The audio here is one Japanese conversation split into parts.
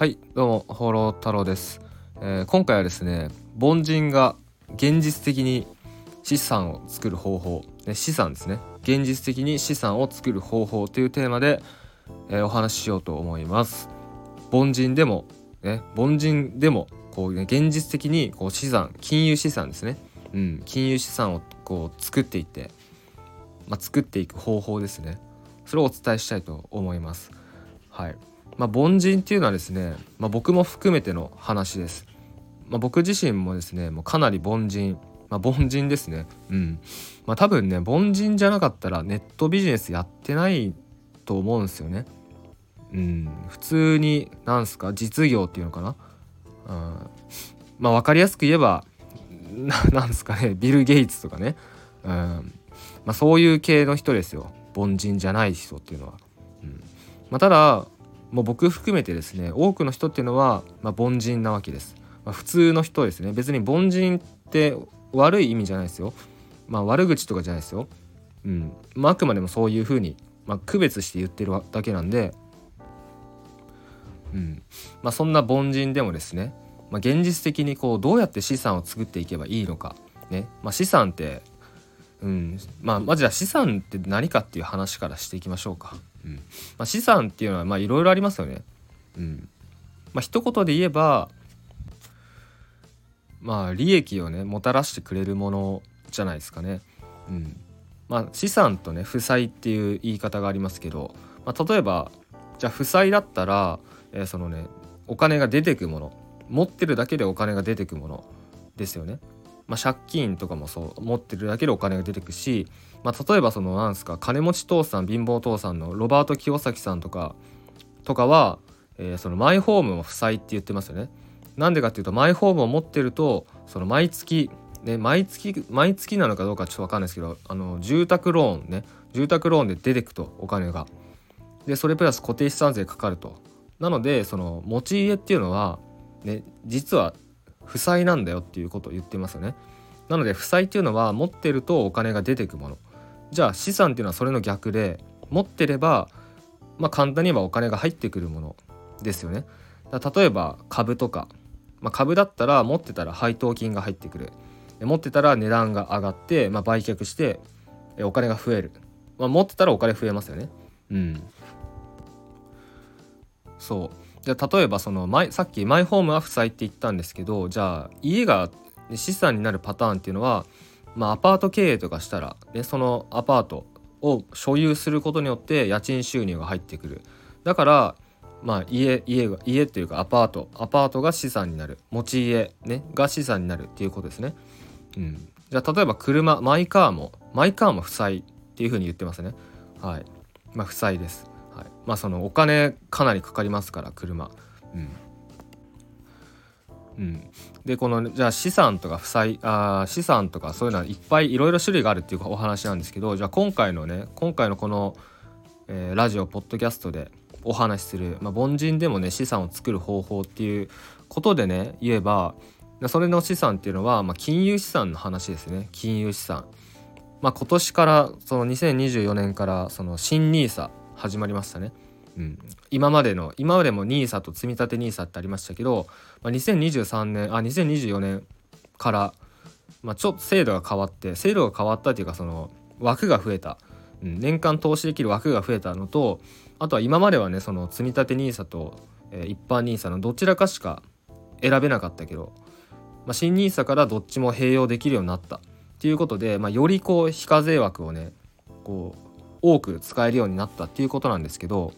はいどうも放浪太郎です、えー、今回はですね凡人が現実的に資産を作る方法、ね、資産ですね。現実的に資産を作る方法というテーマで、えー、お話ししようと思います。凡人でもね凡人でもこうね現実的にこう資産金融資産ですね。うん金融資産をこう作っていってまあ、作っていく方法ですね。それをお伝えしたいと思います。はい。まあ、凡人っていうのはですね、まあ、僕も含めての話です。まあ、僕自身もですねもうかなり凡人、まあ、凡人ですね。うんまあ、多分ね凡人じゃなかったらネットビジネスやってないと思うんですよね。うん、普通に何すか？実業っていうのかな？うん、まあ分かりやすく言えばなんですかね？ビル・ゲイツとかね、うんまあ、そういう系の人ですよ凡人じゃない人っていうのは。うんまあ、ただもう僕含めてですね多くの人っていうのは、まあ、凡人なわけです、まあ、普通の人ですね。別に凡人って悪い意味じゃないですよ。まあ悪口とかじゃないですよ。うん、まあ、あくまでもそういうふうに、まあ、区別して言ってるだけなんで。うん。まあそんな凡人でもですね、まあ、現実的にこうどうやって資産を作っていけばいいのか。ね、まあ、資産ってうんまあまずは資産って何かっていう話からしていきましょうか。うんまあ、資産っていうのはまあいろいろありますよね。うんまあ一言で言えばまあ利益をねもたらしてくれるものじゃないですかね。うんまあ、資産とね負債っていう言い方がありますけど、まあ、例えばじゃあ負債だったら、えー、そのねお金が出てくもの持ってるだけでお金が出てくものですよね。まあ、借金とかもそう持ってるだけでお金が出てくし、まあ、例えばそのなんすか金持ち父さん貧乏父さんのロバート清崎さんとかとかは、えー、そのマイホームも負債って言ってますよね。なんでかっていうとマイホームを持ってるとその毎月ね毎月毎月なのかどうかちょっと分かんないですけどあの住宅ローンね住宅ローンで出てくとお金が。でそれプラス固定資産税かかると。なのでその持ち家っていうのはね実は負債なんだよっていうことを言ってますよね。なので負債っていうのは持ってるとお金が出てくもの。じゃあ資産っていうのはそれの逆で持ってればまあ簡単に言えばお金が入ってくるものですよね。例えば株とか、まあ、株だったら持ってたら配当金が入ってくる。持ってたら値段が上がって、まあ、売却してお金が増える。まあ、持ってたらお金増えますよね。うん。そう。じゃあ例えばそのマイさっきマイホームは負債って言ったんですけどじゃあ家が資産になるパターンっていうのは、まあ、アパート経営とかしたら、ね、そのアパートを所有することによって家賃収入が入ってくるだからまあ家家が家っていうかアパートアパートが資産になる持ち家、ね、が資産になるっていうことですね。うん、じゃあ例えば車マイカーもマイカーも負債っていうふうに言ってますね。はい。まあ負債です。はい、まあそのお金かなりかかりますから車。うん。うん、でこのじゃあ資産とか負債あ資産とかそういうのはいっぱいいろいろ種類があるっていうお話なんですけどじゃあ今回のね今回のこの、えー、ラジオポッドキャストでお話しする、まあ、凡人でもね資産を作る方法っていうことでね言えばそれの資産っていうのは、まあ、金融資産の話ですね。金融資産。まあ、今年からその2024年からその新 NISA 始まりましたね。うん、今までの今までも NISA と積立 NISA ってありましたけど、まあ、2023年あ2024年から、まあ、ちょっと制度が変わって制度が変わったっていうかその枠が増えた、うん、年間投資できる枠が増えたのとあとは今まではねその積立 NISA と、えー、一般 NISA のどちらかしか選べなかったけど、まあ、新 NISA からどっちも併用できるようになったっていうことで、まあ、よりこう非課税枠をねこう多く使えるようになったっていうことなんですけど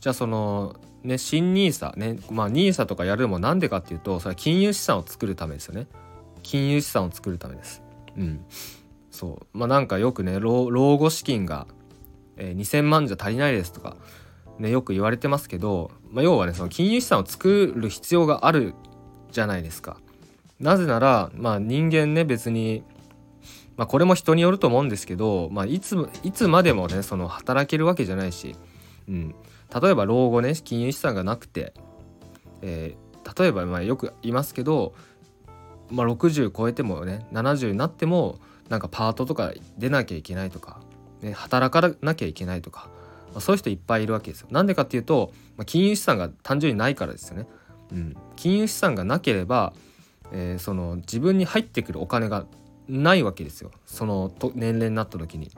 じゃあそのね新 NISA ねまあ NISA とかやるのもなんでかっていうとそれは金融資産を作るためですよね。金融資産を作るためです。うん。そう。まあなんかよくね老後資金が、えー、2000万じゃ足りないですとかねよく言われてますけど、まあ、要はねその金融資産を作る必要があるじゃないですか。なぜならまあ人間ね別にまあ、これも人によると思うんですけど、まあ、いついつまでもねその働けるわけじゃないし、うん、例えば老後ね金融資産がなくて、えー、例えばまあよく言いますけど、まあ、60超えてもね70になってもなんかパートとか出なきゃいけないとか、ね、働かなきゃいけないとかまあ、そういう人いっぱいいるわけですよ。なんでかっていうと、まあ、金融資産が単純にないからですよね。うん、金融資産がなければ、えー、その自分に入ってくるお金がないわけですよその年齢になった時に。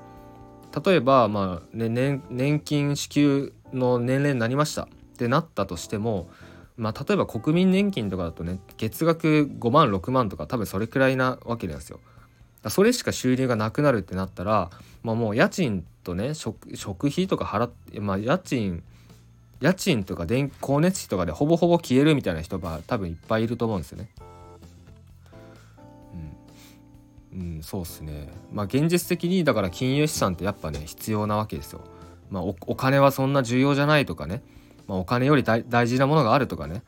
例えば、まあね、年年金支給の年齢になりましたってなったとしても、まあ、例えば国民年金とかだとね月額5万6万とか多分それくらいなわけなんですよ。それしか収入がなくなるってなったら、まあ、もう家賃とね食食費とか払って、まあ、家賃家賃とか電光熱費とかでほぼほぼ消えるみたいな人が多分いっぱいいると思うんですよね。うん、そうっすね。まあ現実的にだから金融資産ってやっぱね必要なわけですよ。まあお金はそんな重要じゃないとかね、まあ、お金より大事なものがあるとかね、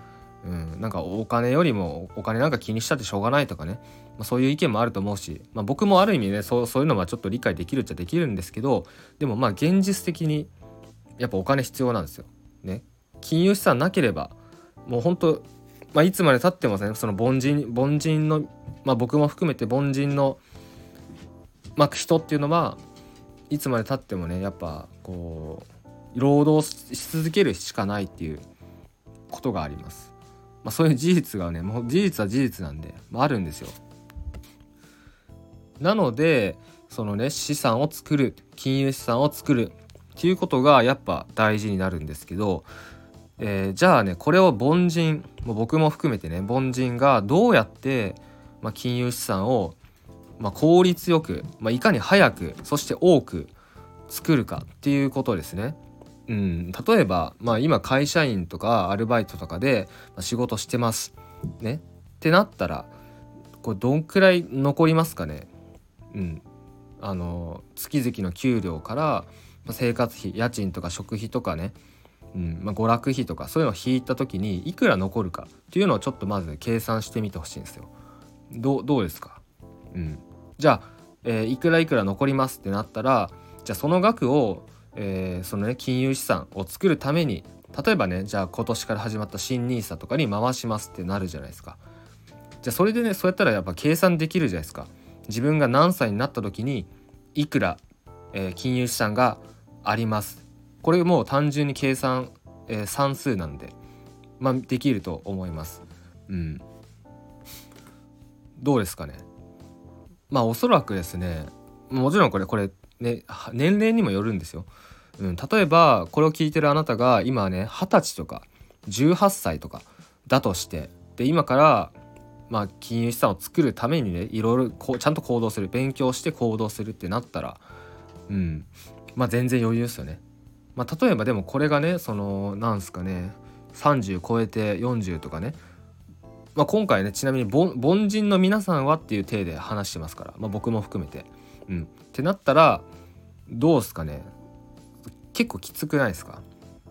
うん、なんかお金よりもお金なんか気にしたってしょうがないとかね、まあ、そういう意見もあると思うし、まあ、僕もある意味ねそうそういうのはちょっと理解できるっちゃできるんですけどでもまあ現実的にやっぱお金必要なんですよ。ね金融資産なければもう本当まあ、いつまでたってもねその凡人凡人の、まあ、僕も含めて凡人の、まあ、人っていうのはいつまでたってもねやっぱこう労働し続けるしかないっていうことがあります。まあ、そういう事実がねもう事実は事実なんで、まあ、あるんですよ。なのでそのね資産を作る金融資産を作るっていうことがやっぱ大事になるんですけど、えー、じゃあねこれを凡人も僕も含めてね凡人がどうやって、まあ、金融資産を、まあ、効率よく、まあ、いかに早くそして多く作るかっていうことですね。うん、例えば、まあ、今会社員とかアルバイトとかで仕事してます。ね、ってなったらこれどんくらい残りますかね、うん、あの月々の給料から生活費家賃とか食費とかね、うんまあ、娯楽費とかそういうのを引いた時にいくら残るかっていうのをちょっとまず計算してみてほしいんですよ。どどうですか、うん、じゃあ、えー、いくらいくら残りますってなったらじゃあその額を、えー、そのね金融資産を作るために例えばねじゃあ今年から始まった新 NISA とかに回しますってなるじゃないですか。じゃあそれでねそうやったらやっぱ計算できるじゃないですか。自分が何歳になった時にいくら、えー、金融資産があります。これもう単純に計算、えー、算数なんで、まあ、できると思います。うん。どうですかねまあおそらくですねもちろんこれこれね年齢にもよるんですよ、うん、例えばこれを聞いてるあなたが今ね二十歳とか18歳とかだとしてで今からまあ、金融資産を作るためにねいろいろこうちゃんと行動する勉強して行動するってなったらうんまあ全然余裕ですよね。まあ、例えばでもこれがねそのなんすかね30超えて40とかね、まあ、今回ねちなみに凡人の皆さんはっていう体で話してますから、まあ、僕も含めて。うん、ってなったらどうすかね。結構きつくないですか？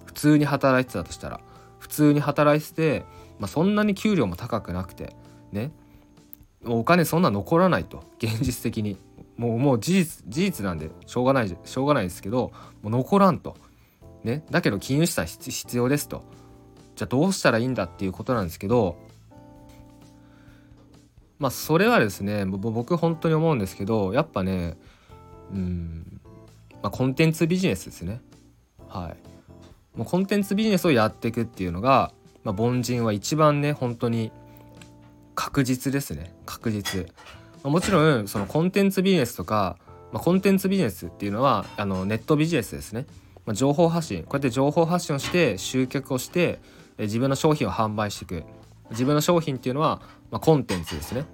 普通に働いてたとしたら。普通に働いてて、まあ、そんなに給料も高くなくてね。お金そんな残らないと。現実的に。もうもう事実事実なんでしょうがないしょうがないですけどもう残らんと。ね。だけど金融資産必要ですと。じゃあどうしたらいいんだっていうことなんですけどまあそれはですね僕本当に思うんですけどやっぱねうんまあコンテンツビジネスですね。はい。もうコンテンツビジネスをやっていくっていうのが、まあ、凡人は一番ね本当に確実ですね。確実。まもちろんそのコンテンツビジネスとか、まあ、コンテンツビジネスっていうのはあのネットビジネスですね、まあ、情報発信。こうやって情報発信をして集客をして自分の商品を販売していく。自分の商品っていうのは、まあ、コンテンツですね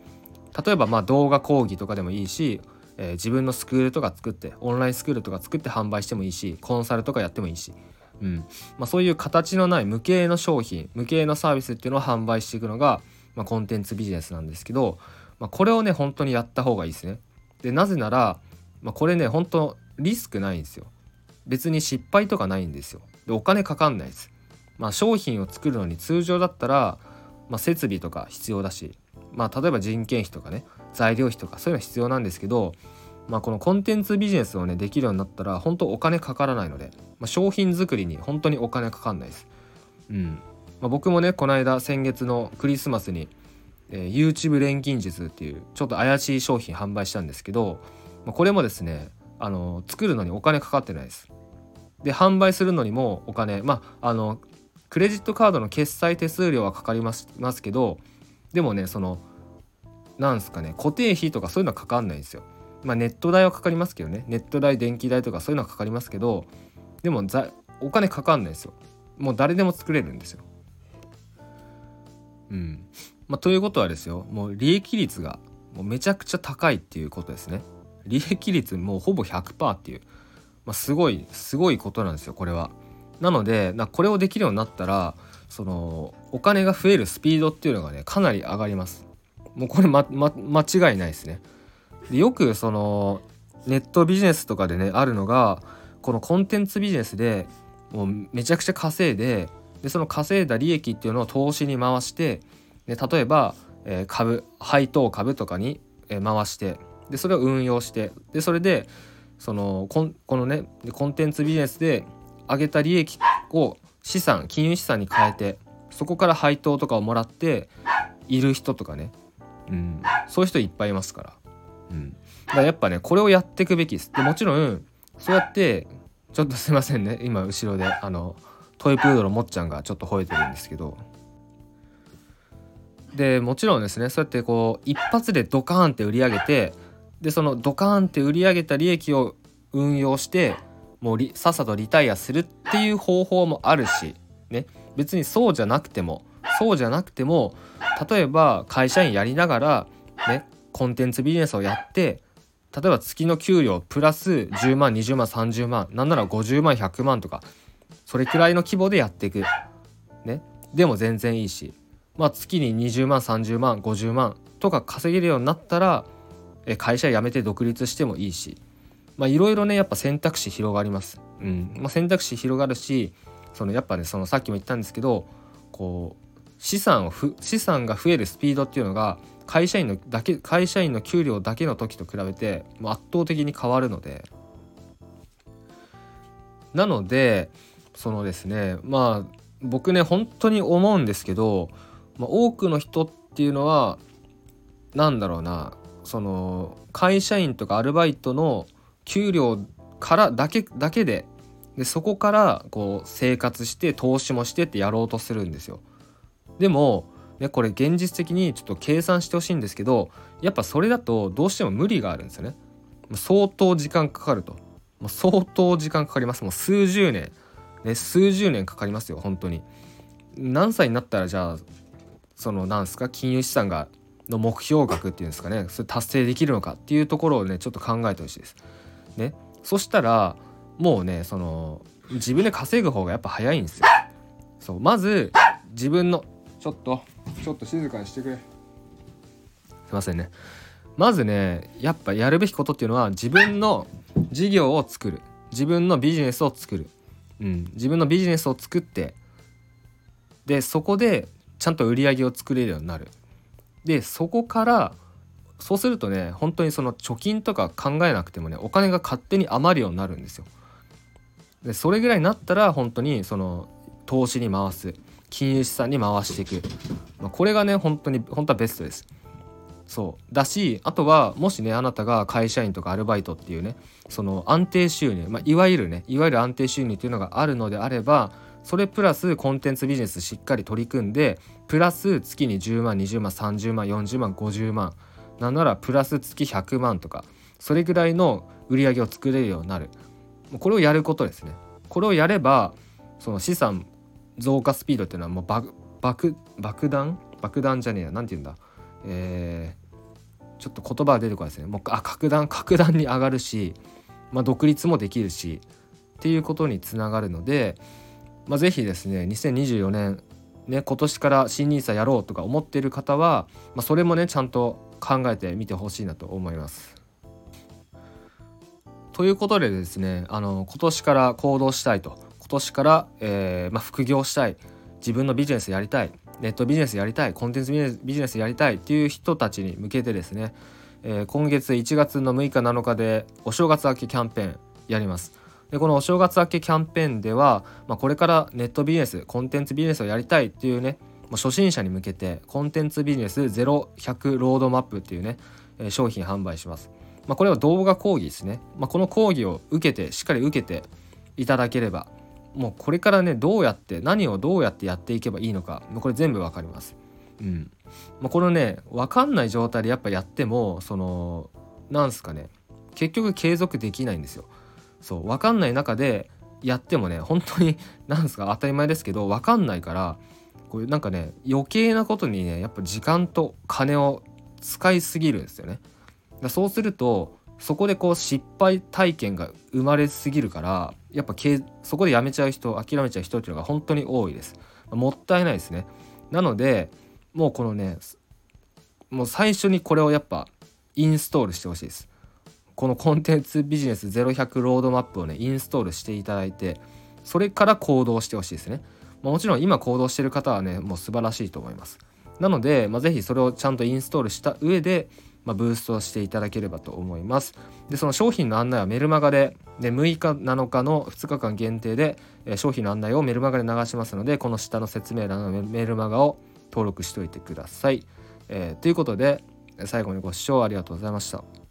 例えばまあ動画講義とかでもいいし、えー、自分のスクールとか作ってオンラインスクールとか作って販売してもいいしコンサルとかやってもいいし、うんまあ、そういう形のない無形の商品無形のサービスっていうのを販売していくのがまあ、コンテンツビジネスなんですけど、まあ、これをね本当にやった方がいいですね。でなぜなら、まあ、これね本当リスクないんですよ。別に失敗とかないんですよ。でお金かかんないです。まあ、商品を作るのに通常だったら、まあ、設備とか必要だし、まあ、例えば人件費とかね材料費とかそういうのは必要なんですけど、まあ、このコンテンツビジネスをねできるようになったら本当お金かからないので、まあ、商品作りに本当にお金かかんないです。うんまあ、僕もねこの間先月のクリスマスに、えー、YouTube 錬金術っていうちょっと怪しい商品販売したんですけど、まあ、これもですねあの作るのにお金かかってないです。で販売するのにもお金まああのクレジットカードの決済手数料はかかりますますけどでもねそのなんすかね固定費とかそういうのはかかんないんですよ。まあネット代はかかりますけどねネット代電気代とかそういうのはかかりますけどでもざお金かかんないですよ。もう誰でも作れるんですよ。うん。まあ、ということはですよもう利益率がもうめちゃくちゃ高いっていうことですね。利益率もうほぼ100%っていう、まあ、すごいすごいことなんですよこれは。なのでなこれをできるようになったらそのお金が増えるスピードっていうのがねかなり上がります。もうこれ、ま、ま、間違いないですね。でよくそのネットビジネスとかでねあるのがこのコンテンツビジネスでもうめちゃくちゃ稼いででその稼いだ利益っていうのを投資に回してで例えば、えー、株配当株とかに、えー、回してでそれを運用してでそれでそのここのねコンテンツビジネスで上げた利益を資産金融資産に変えてそこから配当とかをもらっている人とかね、うん、そういう人いっぱいいますから,、うん、だからやっぱねこれをやっていくべきです。でもちろんそうやってちょっとすいませんね。今後ろであのトイプードルもっちゃんがちょっと吠えてるんですけど。でもちろんですねそうやってこう一発でドカーンって売り上げてでそのドカーンって売り上げた利益を運用してもうさっさとリタイアするっていう方法もあるしね。別にそうじゃなくてもそうじゃなくても例えば会社員やりながらねコンテンツビジネスをやって例えば月の給料プラス10万20万30万なんなら50万100万とかそれくらいの規模でやっていく。ね。でも全然いいしまあ月に20万30万50万とか稼げるようになったら会社辞めて独立してもいいしまあいろいろねやっぱ選択肢広がります。うんまあ、選択肢広がるしそのやっぱねそのさっきも言ったんですけどこう資産を資産が増えるスピードっていうのが会社員のだけ会社員の給料だけの時と比べてもう圧倒的に変わるのでなのでそのですねまあ僕ね本当に思うんですけど、まあ、多くの人っていうのは何だろうなその会社員とかアルバイトの給料からだけだけででそこからこう生活して投資もしてってやろうとするんですよ。でも、ね、これ現実的にちょっと計算してほしいんですけどやっぱそれだとどうしても無理があるんですよね。相当時間かかると。相当時間かかります。もう数十年。ね、数十年かかりますよ本当に。何歳になったらじゃあそのなんすか金融資産がの目標額っていうんですかねそれ達成できるのかっていうところをねちょっと考えてほしいです。ね、そしたらもうねその自分で稼ぐ方がやっぱ早いんですよ。そうまず自分のちょっとちょっと静かにしてくれ。すいませんね。まずねやっぱやるべきことっていうのは自分の事業を作る自分のビジネスを作る、うん、自分のビジネスを作ってでそこでちゃんと売り上げを作れるようになるでそこからそうするとね本当にその貯金とか考えなくてもねお金が勝手に余るようになるんですよ。でそれぐらいになったら本当にその投資に回す金融資産に回していく、まあ、これがね本当に本当はベストです。そうだしあとはもしねあなたが会社員とかアルバイトっていうねその安定収入、まあ、いわゆるねいわゆる安定収入っていうのがあるのであればそれプラスコンテンツビジネスしっかり取り組んでプラス月に10万20万30万40万50万なんならプラス月100万とかそれぐらいの売り上げを作れるようになる。これをやることですね。これをやればその資産増加スピードっていうのはもう爆爆爆弾？爆弾じゃねえや。何て言うんだ？えー、ちょっと言葉が出てこないですね。もうあ格段格段に上がるし、まあ、独立もできるしっていうことにつながるのでまあ、ぜひですね2024年ね今年から新 NISA やろうとか思っている方は、まあ、それもねちゃんと考えてみてほしいなと思います。ということでですねあの今年から行動したいと。今年から、えー、まあ、副業したい。自分のビジネスやりたい。ネットビジネスやりたい。コンテンツビジネスやりたい。っていう人たちに向けてですね、えー、今月1月の6日7日でお正月明けキャンペーンやります。でこのお正月明けキャンペーンでは、まあ、これからネットビジネスコンテンツビジネスをやりたいっていうねもう初心者に向けてコンテンツビジネス0100ロードマップっていうね、商品販売します。まあ、これは動画講義ですね。まあ、この講義を受けてしっかり受けていただければもうこれからねどうやって何をどうやってやっていけばいいのかこれ全部わかります。うんまあ、このね分かんない状態でやっぱやってもそのなんすかね結局継続できないんですよ。そう分かんない中でやってもね本当に なんすか当たり前ですけど分かんないからこういうなんかね余計なことにねやっぱ時間と金を使いすぎるんですよね。だそうするとそこでこう失敗体験が生まれすぎるからやっぱそこでやめちゃう人諦めちゃう人っていうのが本当に多いです。もったいないですね。なのでもうこのねもう最初にこれをやっぱインストールしてほしいです。このコンテンツビジネス0100ロードマップをねインストールしていただいてそれから行動してほしいですね。まあ、もちろん今行動してる方はねもう素晴らしいと思います。なので、まあ、ぜひそれをちゃんとインストールした上で、まあ、ブーストしていただければと思います。でその商品の案内はメルマガでで6日7日の2日間限定で、えー、商品の案内をメルマガで流しますのでこの下の説明欄のメルマガを登録しておいてください。えー、ということで最後にご視聴ありがとうございました。